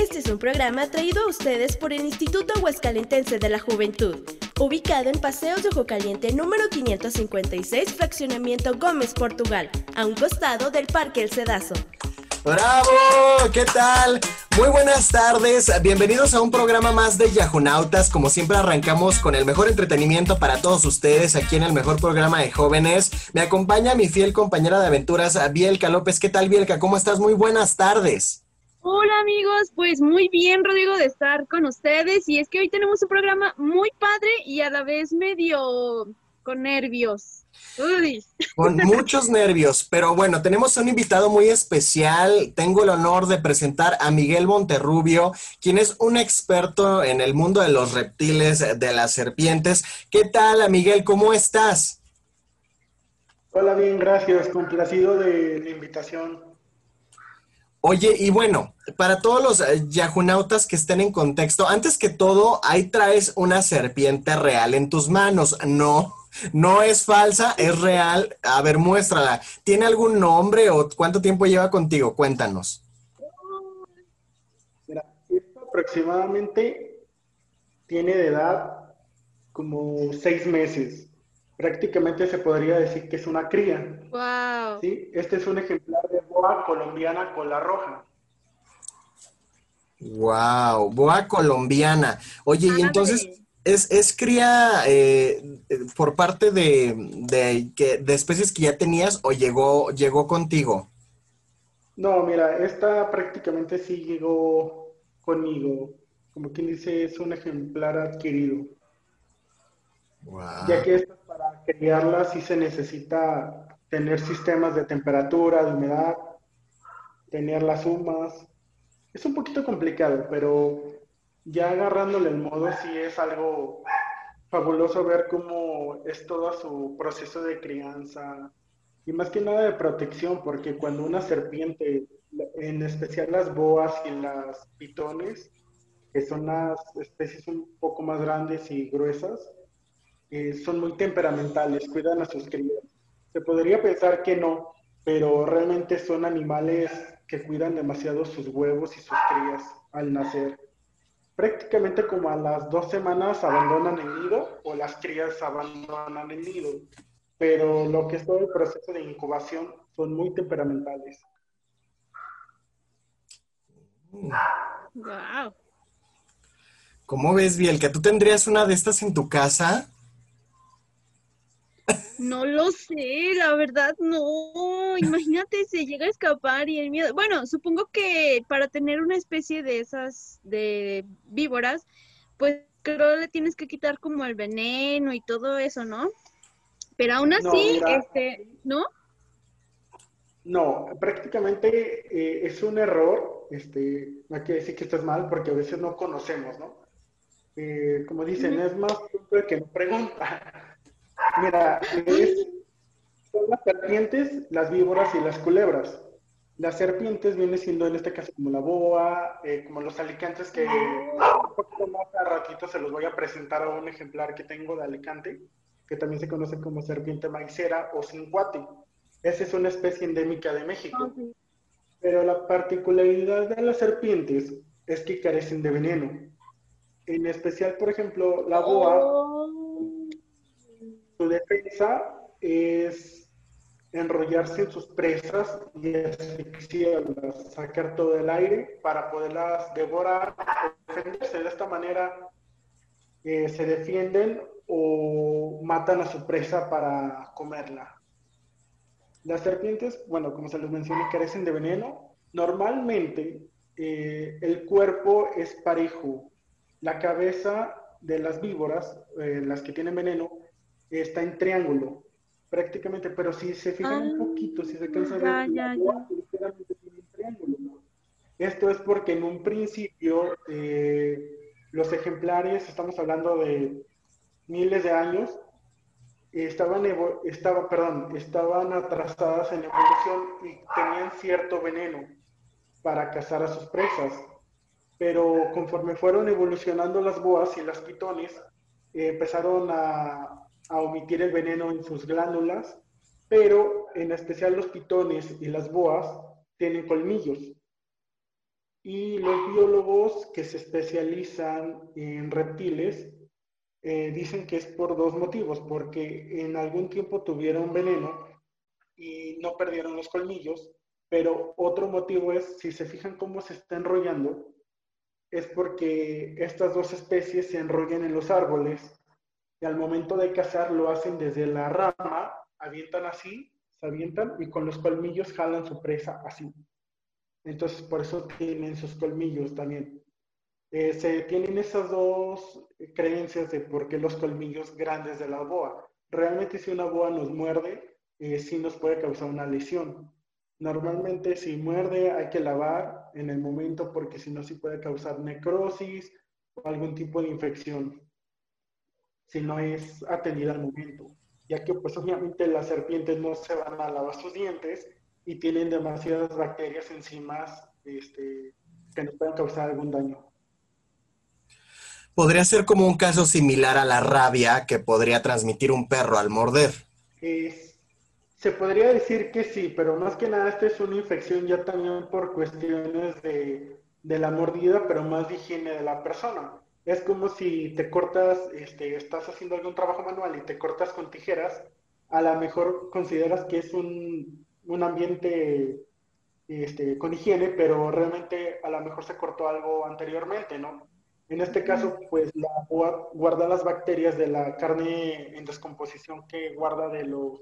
Este es un programa traído a ustedes por el Instituto Huescalentense de la Juventud, ubicado en Paseos de Ojo Caliente número 556, Fraccionamiento Gómez, Portugal, a un costado del Parque El Cedazo. ¡Bravo! ¿Qué tal? Muy buenas tardes. Bienvenidos a un programa más de Yahunautas. Como siempre arrancamos con el mejor entretenimiento para todos ustedes aquí en el mejor programa de jóvenes. Me acompaña mi fiel compañera de aventuras, Bielka López. ¿Qué tal, Bielka? ¿Cómo estás? Muy buenas tardes. Hola amigos, pues muy bien Rodrigo de estar con ustedes y es que hoy tenemos un programa muy padre y a la vez medio con nervios. Con muchos nervios, pero bueno, tenemos un invitado muy especial. Tengo el honor de presentar a Miguel Monterrubio, quien es un experto en el mundo de los reptiles, de las serpientes. ¿Qué tal, Miguel? ¿Cómo estás? Hola, bien, gracias. Complacido de la invitación. Oye, y bueno, para todos los eh, yahunautas que estén en contexto, antes que todo, ahí traes una serpiente real en tus manos, ¿no? No es falsa, es real. A ver, muéstrala. ¿Tiene algún nombre o cuánto tiempo lleva contigo? Cuéntanos. Mira, aproximadamente tiene de edad como seis meses. Prácticamente se podría decir que es una cría. Wow. ¿Sí? Este es un ejemplar de boa colombiana cola roja. Wow, boa colombiana. Oye, y entonces, ¿Es, es cría eh, por parte de, de, de, especies que ya tenías o llegó, llegó contigo? No, mira, esta prácticamente sí llegó conmigo. Como quien dice, es un ejemplar adquirido. Ya que esta, para criarla sí se necesita tener sistemas de temperatura, de humedad, tener las humas. Es un poquito complicado, pero ya agarrándole el modo, sí es algo fabuloso ver cómo es todo su proceso de crianza y más que nada de protección, porque cuando una serpiente, en especial las boas y las pitones, que son las especies un poco más grandes y gruesas, eh, son muy temperamentales, cuidan a sus crías. Se podría pensar que no, pero realmente son animales que cuidan demasiado sus huevos y sus crías al nacer prácticamente como a las dos semanas abandonan el nido o las crías abandonan el nido. Pero lo que es todo el proceso de incubación son muy temperamentales. Wow. ¿Cómo ves, Biel? ¿Que tú tendrías una de estas en tu casa? No lo sé, la verdad no. Imagínate, se llega a escapar y el miedo. Bueno, supongo que para tener una especie de esas de víboras, pues creo le tienes que quitar como el veneno y todo eso, ¿no? Pero aún así, este, ¿no? No, prácticamente eh, es un error. Este, no hay que decir que estás mal porque a veces no conocemos, ¿no? Eh, como dicen, es más que no pregunta. Mira, son las serpientes, las víboras y las culebras. Las serpientes viene siendo en este caso como la boa, eh, como los alicantes que un poquito más a ratito se los voy a presentar a un ejemplar que tengo de alicante, que también se conoce como serpiente maicera o cincuate. Esa es una especie endémica de México. Pero la particularidad de las serpientes es que carecen de veneno. En especial, por ejemplo, la boa oh. Su defensa es enrollarse en sus presas y asfixiarlas, sacar todo el aire para poderlas devorar o defenderse. De esta manera eh, se defienden o matan a su presa para comerla. Las serpientes, bueno, como se les mencioné, carecen de veneno. Normalmente eh, el cuerpo es parejo. La cabeza de las víboras, eh, las que tienen veneno, está en triángulo, prácticamente, pero si se fijan un ah, poquito, si se alcanza a ver, triángulo. Esto es porque en un principio eh, los ejemplares, estamos hablando de miles de años, estaban, estaba, perdón, estaban atrasadas en evolución y tenían cierto veneno para cazar a sus presas. Pero conforme fueron evolucionando las boas y las pitones, eh, empezaron a, a omitir el veneno en sus glándulas, pero en especial los pitones y las boas tienen colmillos. Y los biólogos que se especializan en reptiles eh, dicen que es por dos motivos, porque en algún tiempo tuvieron veneno y no perdieron los colmillos, pero otro motivo es, si se fijan cómo se está enrollando, es porque estas dos especies se enrollan en los árboles y al momento de cazar lo hacen desde la rama, avientan así, se avientan y con los colmillos jalan su presa así. Entonces por eso tienen sus colmillos también. Eh, se tienen esas dos creencias de por qué los colmillos grandes de la boa. Realmente si una boa nos muerde, eh, sí nos puede causar una lesión. Normalmente si muerde hay que lavar en el momento porque si no sí puede causar necrosis o algún tipo de infección si no es atendida al momento, ya que pues obviamente las serpientes no se van a lavar sus dientes y tienen demasiadas bacterias encima este, que nos pueden causar algún daño. Podría ser como un caso similar a la rabia que podría transmitir un perro al morder. se podría decir que sí, pero más que nada esta es una infección ya también por cuestiones de, de la mordida, pero más de higiene de la persona es como si te cortas, este, estás haciendo algún trabajo manual y te cortas con tijeras, a lo mejor consideras que es un, un ambiente este, con higiene, pero realmente a lo mejor se cortó algo anteriormente, ¿no? En este caso, pues la guarda las bacterias de la carne en descomposición que guarda de los,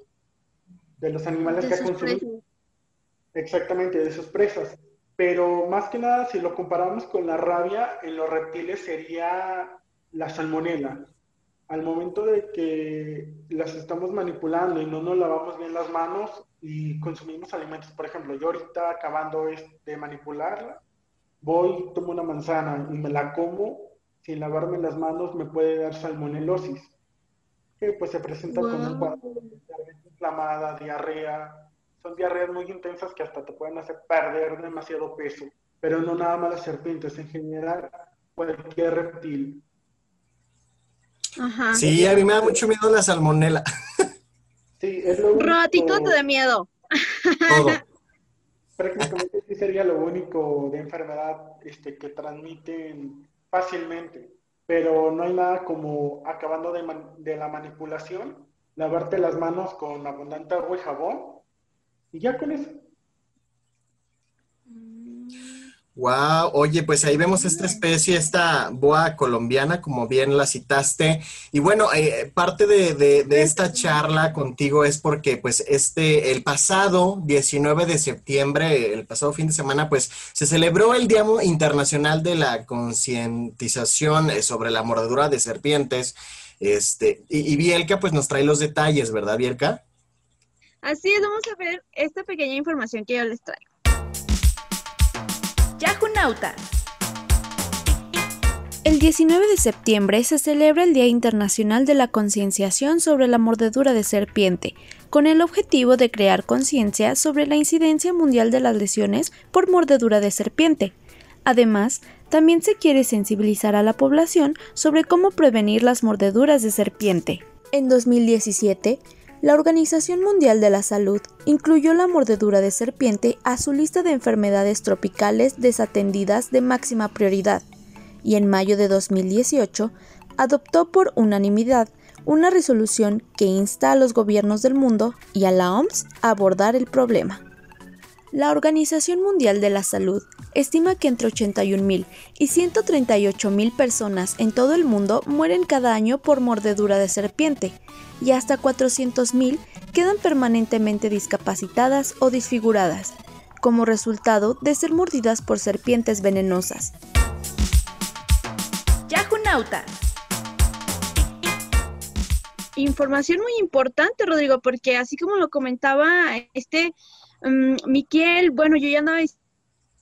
de los animales que ha consumido. Exactamente, de sus presas. Pero más que nada, si lo comparamos con la rabia, en los reptiles sería la salmonela. Al momento de que las estamos manipulando y no nos lavamos bien las manos y consumimos alimentos, por ejemplo, yo ahorita acabando de manipularla, voy, tomo una manzana y me la como, sin lavarme las manos me puede dar salmonelosis, que pues se presenta como un cuadro de inflamada, diarrea, son diarreas muy intensas que hasta te pueden hacer perder demasiado peso, pero no nada más las serpientes, en general cualquier reptil. Ajá. Sí, a mí me da mucho miedo la salmonela. Sí, es lo único... Ratito te da miedo. Todo. Prácticamente sí sería lo único de enfermedad este, que transmiten fácilmente, pero no hay nada como acabando de, de la manipulación, lavarte las manos con abundante agua y jabón y ya con eso. Wow, oye, pues ahí vemos esta especie, esta boa colombiana, como bien la citaste. Y bueno, eh, parte de, esta charla contigo es porque, pues, este, el pasado 19 de septiembre, el pasado fin de semana, pues, se celebró el Día Internacional de la Concientización eh, sobre la Mordedura de Serpientes. Este, y, y Bielka, pues, nos trae los detalles, ¿verdad, Bielka? Así es, vamos a ver esta pequeña información que yo les traigo. Yahunauta. El 19 de septiembre se celebra el Día Internacional de la Concienciación sobre la Mordedura de Serpiente, con el objetivo de crear conciencia sobre la incidencia mundial de las lesiones por mordedura de serpiente. Además, también se quiere sensibilizar a la población sobre cómo prevenir las mordeduras de serpiente. En 2017, la Organización Mundial de la Salud incluyó la mordedura de serpiente a su lista de enfermedades tropicales desatendidas de máxima prioridad y en mayo de 2018 adoptó por unanimidad una resolución que insta a los gobiernos del mundo y a la OMS a abordar el problema. La Organización Mundial de la Salud estima que entre 81.000 y 138.000 personas en todo el mundo mueren cada año por mordedura de serpiente y hasta 400.000 quedan permanentemente discapacitadas o disfiguradas, como resultado de ser mordidas por serpientes venenosas. Yahunauta. Información muy importante, Rodrigo, porque así como lo comentaba este um, Miquel, bueno, yo ya andaba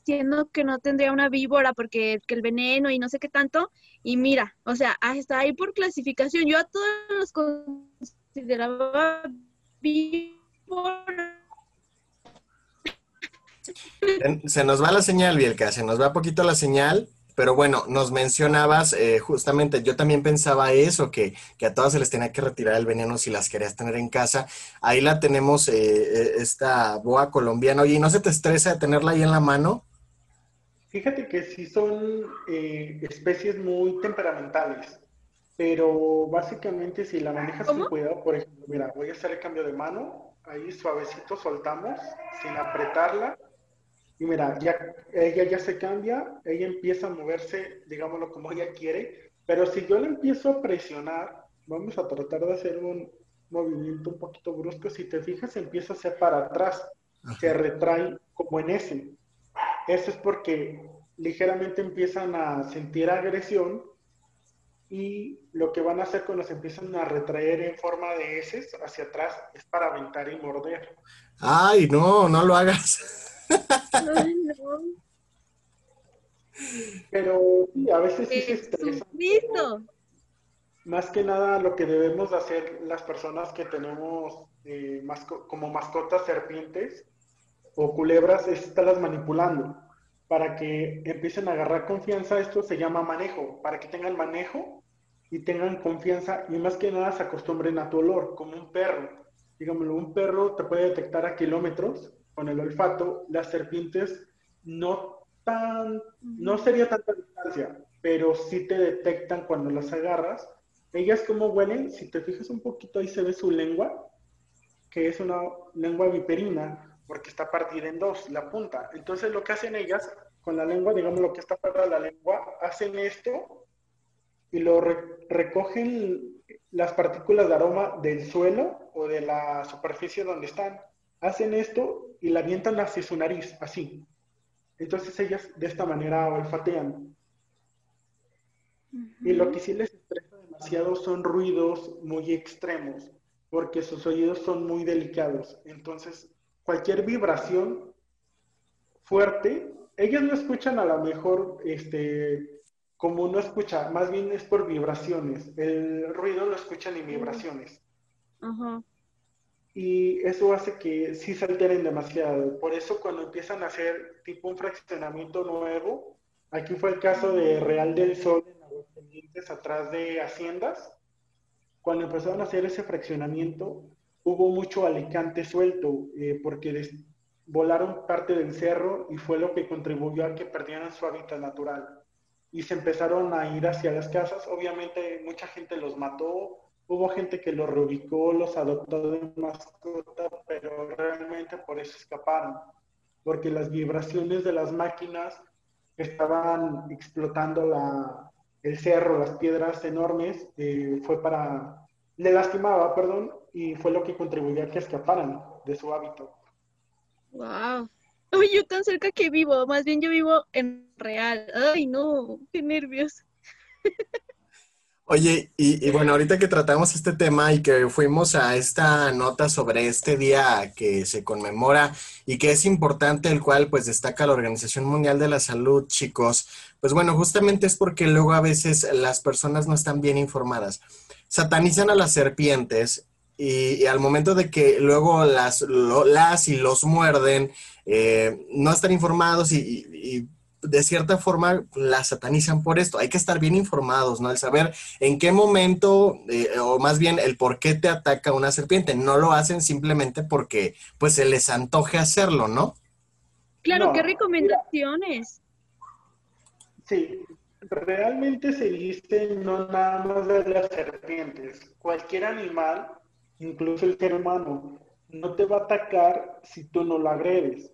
diciendo que no tendría una víbora porque el veneno y no sé qué tanto, y mira, o sea, está ahí por clasificación. Yo a todos los consideraba víbora. Se nos va la señal, Bielka, se nos va poquito la señal, pero bueno, nos mencionabas eh, justamente, yo también pensaba eso, que, a todas se les tenía que retirar el veneno si las querías tener en casa. Ahí la tenemos, eh, eh, esta boa colombiana. Oye, ¿no se te estresa tenerla ahí en la mano? Fíjate que sí son eh, especies muy temperamentales, pero básicamente si la manejas con cuidado, por ejemplo, mira, voy a hacer el cambio de mano, ahí suavecito soltamos, sin apretarla, y mira, ya, ella ya se cambia, ella empieza a moverse, digámoslo como ella quiere, pero si yo la empiezo a presionar, vamos a tratar de hacer un movimiento un poquito brusco, si te fijas empieza a hacer para atrás, se retrae como en ese. Eso es porque ligeramente empiezan a sentir agresión y lo que van a hacer cuando se empiezan a retraer en forma de heces hacia atrás es para aventar y morder. Ay, no, no lo hagas. Ay, no. Pero sí, a veces sí se estresa. Más que nada lo que debemos hacer las personas que tenemos eh, como mascotas serpientes o culebras es estarlas manipulando para que empiecen a agarrar confianza. Esto se llama manejo, para que tengan manejo y tengan confianza y más que nada se acostumbren a tu olor, como un perro. Digámoslo, un perro te puede detectar a kilómetros con el olfato. Las serpientes no tan, no sería tanta distancia, pero sí te detectan cuando las agarras. Ellas como huelen, si te fijas un poquito ahí se ve su lengua, que es una lengua viperina, porque está partida en dos, la punta. Entonces lo que hacen ellas con la lengua, digamos lo que está de la lengua, hacen esto y lo recogen las partículas de aroma del suelo o de la superficie donde están. Hacen esto y la avientan hacia su nariz, así. Entonces ellas de esta manera olfatean. Y lo que sí les estresa demasiado son ruidos muy extremos, porque sus oídos son muy delicados. Entonces cualquier vibración fuerte, ellos no escuchan a lo mejor este, como uno escucha, más bien es por vibraciones. El ruido lo escuchan en vibraciones. Y eso hace que sí se alteren demasiado. Por eso cuando empiezan a hacer tipo un fraccionamiento nuevo, aquí fue el caso de Real del Sol en Aguascalientes, atrás de Haciendas, cuando empezaron a hacer ese fraccionamiento, hubo mucho alicante suelto eh, porque volaron parte del cerro y fue lo que contribuyó a que perdieran su hábitat natural. Y se empezaron a ir hacia las casas. Obviamente mucha gente los mató, hubo gente que los reubicó, los adoptó de mascota, pero realmente por eso escaparon, porque las vibraciones de las máquinas estaban explotando la, el cerro, las piedras enormes, eh, fue para le lastimaba, perdón, y fue lo que contribuyó a que escaparan de su hábito. Wow. Uy, yo tan cerca que vivo, más bien yo vivo en real. Ay, no, qué nervios. Oye, y, bueno, ahorita que tratamos este tema y que fuimos a esta nota sobre este día que se conmemora y que es importante, el cual pues destaca la Organización Mundial de la Salud, chicos, pues bueno, justamente es porque luego a veces las personas no están bien informadas satanizan a las serpientes y, al momento de que luego las, las y los muerden, eh, no están informados y, de cierta forma las satanizan por esto. Hay que estar bien informados, ¿no? El saber en qué momento, eh, o más bien el por qué te ataca una serpiente. No lo hacen simplemente porque pues se les antoje hacerlo, ¿no? Claro, ¿qué recomendaciones? Sí, realmente se dice no nada más de las serpientes. Cualquier animal, incluso el ser humano, no te va a atacar si tú no lo agredes.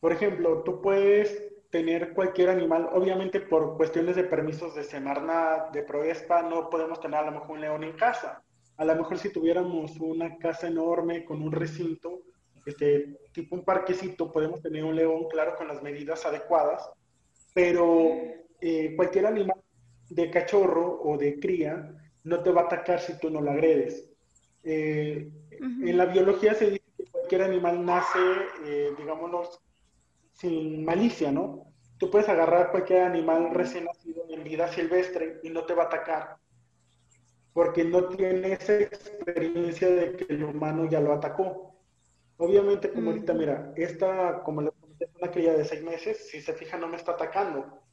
Por ejemplo, tú puedes tener cualquier animal, obviamente por cuestiones de permisos de Semarnat, de Proespa, no podemos tener a lo mejor un león en casa. A lo mejor si tuviéramos una casa enorme con un recinto, este, tipo un parquecito, podemos tener un león, claro, con las medidas adecuadas, pero eh, cualquier animal de cachorro o de cría no te va a atacar si tú no lo agredes. Eh, en la biología se dice que cualquier animal nace, eh, digámonos, sin malicia, ¿no? Tú puedes agarrar cualquier animal recién nacido en vida silvestre y no te va a atacar, porque no tiene esa experiencia de que el humano ya lo atacó. Obviamente, como ahorita, mira, esta, como le comenté, una cría de seis meses, si se fija, no me está atacando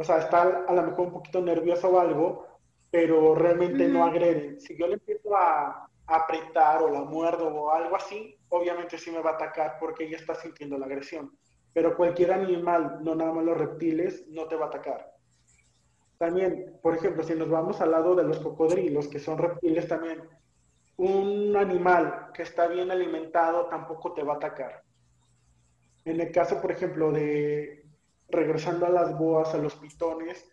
o sea, está a lo mejor un poquito nerviosa o algo, pero realmente no agrede. Si yo le empiezo a, apretar o la muerdo o algo así, obviamente sí me va a atacar porque ella está sintiendo la agresión. pero cualquier animal, no nada más los reptiles, no te va a atacar. También, por ejemplo, si nos vamos al lado de los cocodrilos, que son reptiles también, un animal que está bien alimentado tampoco te va a atacar. En el caso, por ejemplo, de regresando a las boas, a los pitones,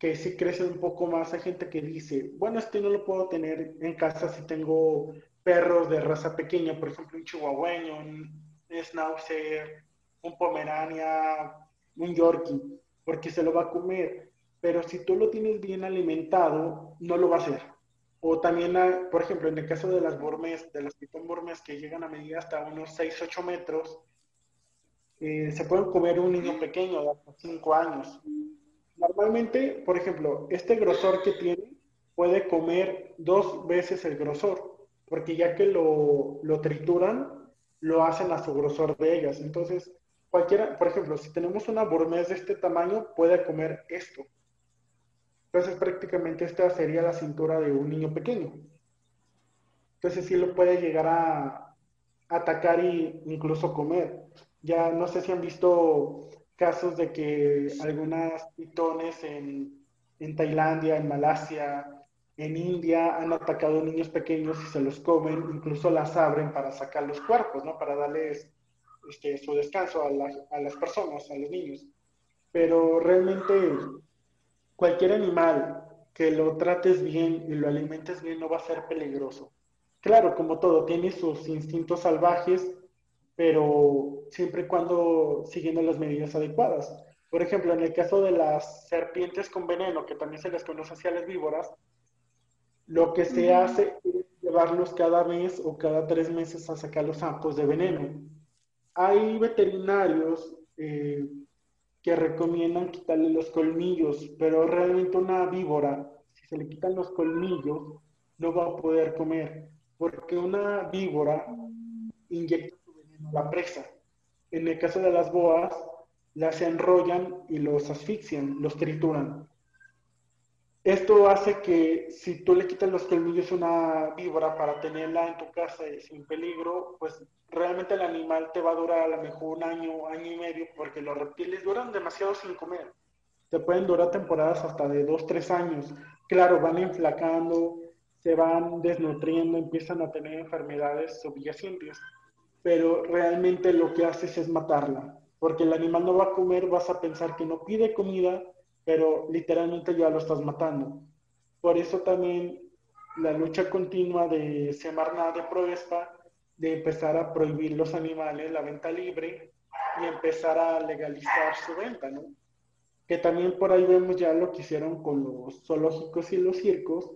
que sí crecen un poco más, hay gente que dice, bueno, este no lo puedo tener en casa si tengo perros de raza pequeña, por ejemplo, un chihuahueño, un schnauzer, un pomerania, un yorkie, porque se lo va a comer. Pero si tú lo tienes bien alimentado, no lo va a hacer. O también, por ejemplo, en el caso de las bormes, de las pitón bormes que llegan a medir hasta unos 6, 8 metros, eh, se pueden comer un niño pequeño de hasta 5 años. Normalmente, por ejemplo, este grosor que tiene puede comer dos veces el grosor, porque ya que lo, lo trituran, lo hacen a su grosor de ellas. Entonces, cualquiera, por ejemplo, si tenemos una burmés de este tamaño, puede comer esto. Entonces, prácticamente esta sería la cintura de un niño pequeño. Entonces, sí lo puede llegar a atacar e incluso comer. Ya no sé si han visto casos de que algunas pitones en, en Tailandia, en Malasia, en India han atacado niños pequeños y se los comen, incluso las abren para sacar los cuerpos, ¿no? Para darles este, su descanso a, a las personas, a los niños. Pero realmente cualquier animal que lo trates bien y lo alimentes bien no va a ser peligroso. Claro, como todo, tiene sus instintos salvajes pero siempre y cuando siguiendo las medidas adecuadas. Por ejemplo, en el caso de las serpientes con veneno, que también se les conoce así a las víboras, lo que se hace es llevarlos cada mes o cada tres meses a sacar los ampos de veneno. Hay veterinarios eh, que recomiendan quitarle los colmillos, pero realmente una víbora, si se le quitan los colmillos, no va a poder comer, porque una víbora inyecta la presa. En el caso de las boas, las enrollan y los asfixian, los trituran. Esto hace que si tú le quitas los colmillos a una víbora para tenerla en tu casa sin peligro, pues realmente el animal te va a durar a lo mejor un año, año y medio, porque los reptiles duran demasiado sin comer. Te pueden durar temporadas hasta de dos, tres años. Claro, van enflacando, se van desnutriendo, empiezan a tener enfermedades subyacentes pero realmente lo que haces es matarla, porque el animal no va a comer, vas a pensar que no pide comida, pero literalmente ya lo estás matando. Por eso también la lucha continua de Semarnat de Proespa, de empezar a prohibir los animales, la venta libre, y empezar a legalizar su venta, ¿no? Que también por ahí vemos ya lo que hicieron con los zoológicos y los circos,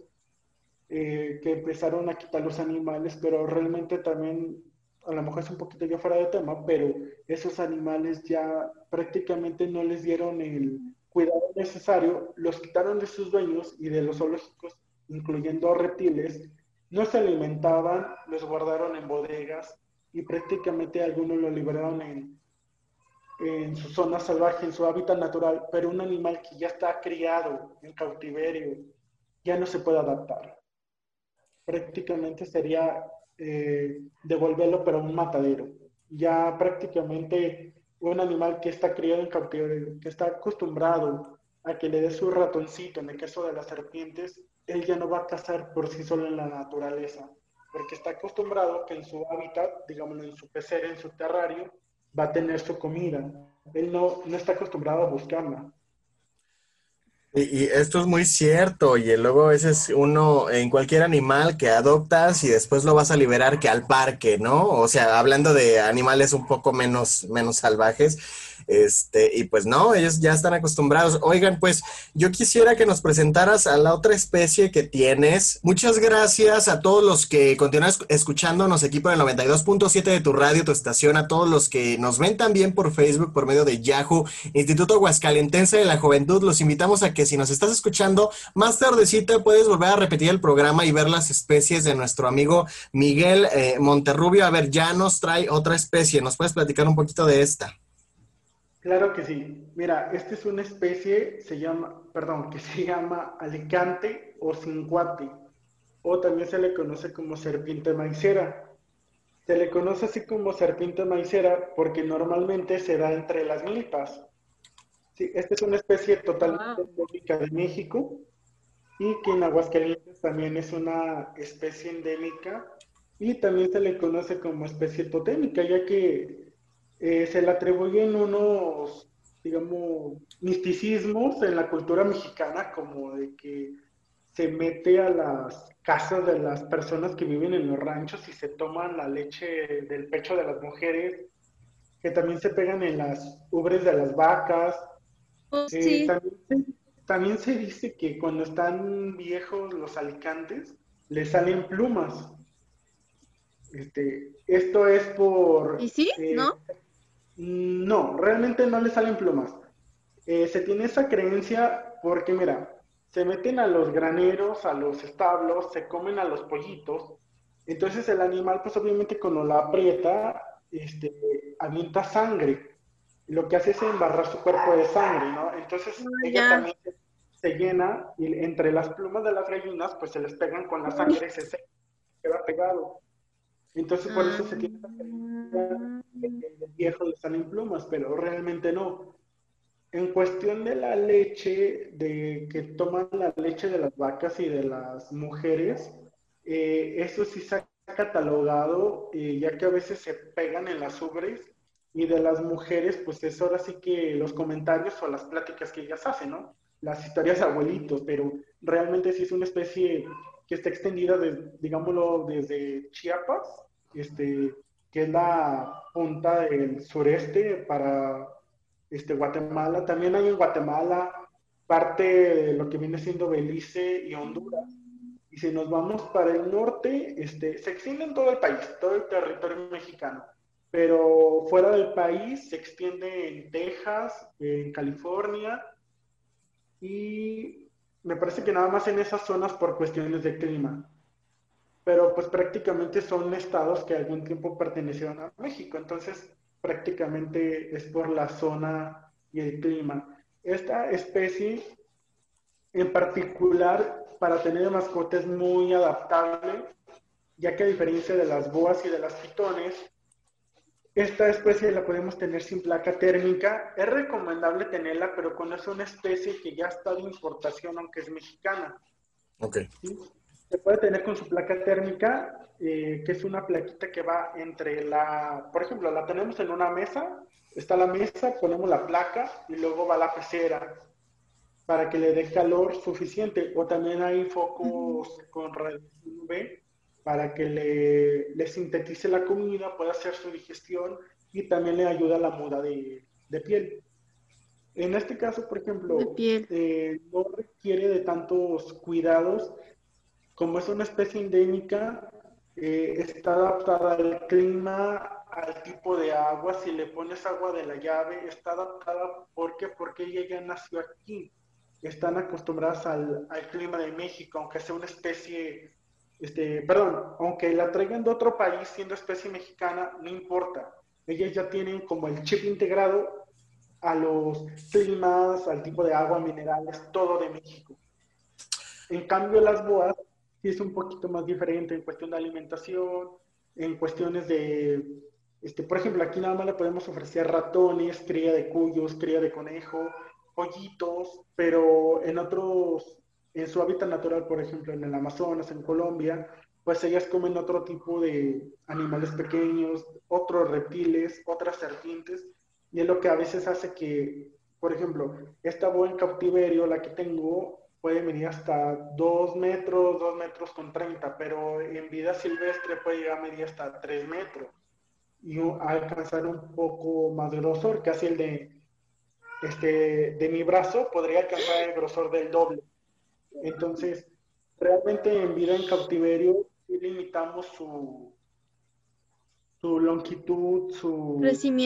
eh, que empezaron a quitar los animales, pero realmente también a lo mejor es un poquito ya fuera de tema, pero esos animales ya prácticamente no les dieron el cuidado necesario, los quitaron de sus dueños y de los zoológicos, incluyendo reptiles, no se alimentaban, los guardaron en bodegas y prácticamente algunos lo liberaron en, en su zona salvaje, en su hábitat natural, pero un animal que ya está criado en cautiverio ya no se puede adaptar. Prácticamente sería eh, devolverlo para un matadero. Ya prácticamente un animal que está criado en cautiverio, que está acostumbrado a que le dé su ratoncito, en el caso de las serpientes, él ya no va a cazar por sí solo en la naturaleza, porque está acostumbrado que en su hábitat, digamos en su pecera, en su terrario, va a tener su comida. Él no, no está acostumbrado a buscarla. Y, esto es muy cierto, y luego ese es uno en cualquier animal que adoptas y después lo vas a liberar que al parque, ¿no? O sea, hablando de animales un poco menos, menos salvajes, este, y pues no, ellos ya están acostumbrados. Oigan, pues yo quisiera que nos presentaras a la otra especie que tienes. Muchas gracias a todos los que continúan escuchándonos aquí por el 92.7 de tu radio, tu estación, a todos los que nos ven también por Facebook, por medio de Yahoo, Instituto Huascalentense de la Juventud. Los invitamos a que si nos estás escuchando más tardecita puedes volver a repetir el programa y ver las especies de nuestro amigo Miguel eh, Monterrubio. A ver, ya nos trae otra especie. ¿Nos puedes platicar un poquito de esta? Claro que sí. Mira, esta es una especie, se llama, perdón, que se llama alicante o cincuate, o también se le conoce como serpiente maicera. Se le conoce así como serpiente maicera porque normalmente se da entre las milpas. Sí, esta es una especie totalmente endémica de México y que en Aguascalientes también es una especie endémica y también se le conoce como especie totémica, ya que eh, se le atribuyen unos, digamos, misticismos en la cultura mexicana, como de que se mete a las casas de las personas que viven en los ranchos y se toman la leche del pecho de las mujeres, que también se pegan en las ubres de las vacas. Oh, eh, también, se, dice que cuando están viejos los alicantes, les salen plumas. Este, esto es por... ¿Y sí? Eh, ¿No? No, realmente no les salen plumas. Eh, se tiene esa creencia porque, mira, se meten a los graneros, a los establos, se comen a los pollitos. Entonces el animal, pues obviamente cuando la aprieta, este, avienta sangre. Lo que hace es embarrar su cuerpo de sangre, ¿no? Entonces ah, ella también se, llena y entre las plumas de las gallinas, pues se les pegan con la sangre, se, se queda pegado. Entonces por eso se tiene que el viejo le salen plumas, pero realmente no. En cuestión de la leche, de que toman la leche de las vacas y de las mujeres, eh, eso sí se ha catalogado, eh, ya que a veces se pegan en las ubres, y de las mujeres, pues es ahora sí que los comentarios o las pláticas que ellas hacen, ¿no? Las historias de abuelitos, pero realmente sí es una especie que está extendida, digámoslo, desde Chiapas, este, que es la punta del sureste para este, Guatemala, también hay en Guatemala parte de lo que viene siendo Belice y Honduras. Y si nos vamos para el norte, este, se extiende en todo el país, todo el territorio mexicano. Pero fuera del país se extiende en Texas, en California y me parece que nada más en esas zonas por cuestiones de clima. Pero pues prácticamente son estados que algún tiempo pertenecieron a México. Entonces, prácticamente es por la zona y el clima. Esta especie en particular para tener mascotas es muy adaptable, ya que a diferencia de las boas y de las pitones, esta especie la podemos tener sin placa térmica. Es recomendable tenerla, pero cuando es una especie que ya está de importación, aunque es mexicana. Ok. Se puede tener con su placa térmica, eh, que es una plaquita que va entre la, por ejemplo, la tenemos en una mesa, está la mesa, ponemos la placa y luego va la pecera para que le dé calor suficiente. O también hay focos con radiación UV para que le, le, sintetice la comida, pueda hacer su digestión y también le ayuda a la muda de, de piel. En este caso, por ejemplo, eh, no requiere de tantos cuidados como es una especie endémica, eh, está adaptada al clima, al tipo de agua. Si le pones agua de la llave, está adaptada. ¿Por qué? Porque ella ya nació aquí. Están acostumbradas al, clima de México, aunque sea una especie, este, perdón, aunque la traigan de otro país siendo especie mexicana, no importa. Ellas ya tienen como el chip integrado a los climas, al tipo de agua, minerales, todo de México. En cambio, las boas es un poquito más diferente en cuestión de alimentación, en cuestiones de, este, por ejemplo, aquí nada más le podemos ofrecer ratones, cría de cuyos, cría de conejo, pollitos, pero en otros, en su hábitat natural, por ejemplo, en el Amazonas, en Colombia, pues ellas comen otro tipo de animales pequeños, otros reptiles, otras serpientes, y es lo que a veces hace que, por ejemplo, esta boa en cautiverio, la que tengo, puede medir hasta 2 metros, 2 metros con 30, pero en vida silvestre puede llegar a medir hasta 3 metros y alcanzar un poco más de grosor, casi el de, este, de mi brazo podría alcanzar el grosor del doble. Entonces, realmente en vida en cautiverio limitamos su, su longitud, su,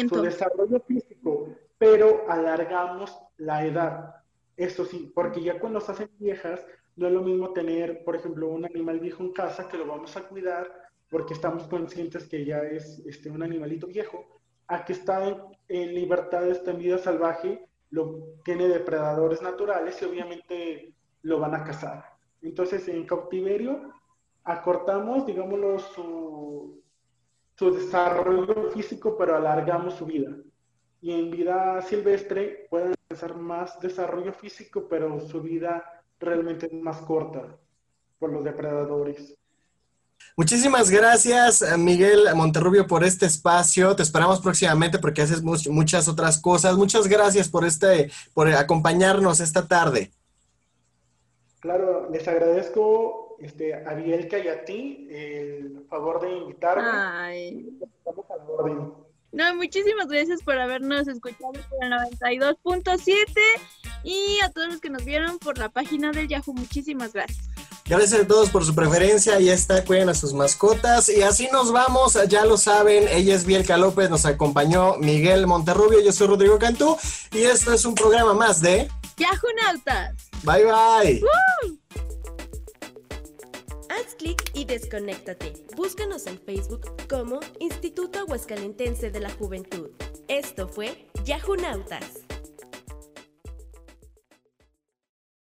su desarrollo físico, pero alargamos la edad. Eso sí, porque ya cuando se hacen viejas, no es lo mismo tener, por ejemplo, un animal viejo en casa que lo vamos a cuidar porque estamos conscientes que ya es este, un animalito viejo, a que está en, libertad, está en vida salvaje, lo, tiene depredadores naturales y obviamente lo van a cazar. Entonces, en cautiverio, acortamos, digámoslo, su, su desarrollo físico, pero alargamos su vida. Y en vida silvestre pueden alcanzar más desarrollo físico, pero su vida realmente es más corta por los depredadores. Muchísimas gracias, Miguel Monterrubio, por este espacio. Te esperamos próximamente porque haces muchas otras cosas. Muchas gracias por este, por acompañarnos esta tarde. Claro, les agradezco este, a Bielka y a ti el favor de invitarme. Ay. Estamos No, muchísimas gracias por habernos escuchado por el 92.7 y a todos los que nos vieron por la página del Yahoo. Muchísimas gracias. Gracias a todos por su preferencia. Ya está, cuiden a sus mascotas. Y así nos vamos, ya lo saben. Ella es Bielka López, nos acompañó Miguel Monterrubio. Yo soy Rodrigo Cantú. Y esto es un programa más de Yahoo Nautas. Bye bye. Haz clic y desconéctate. Búscanos en Facebook como Instituto Aguascalentense de la Juventud. Esto fue Yahoo Nautas.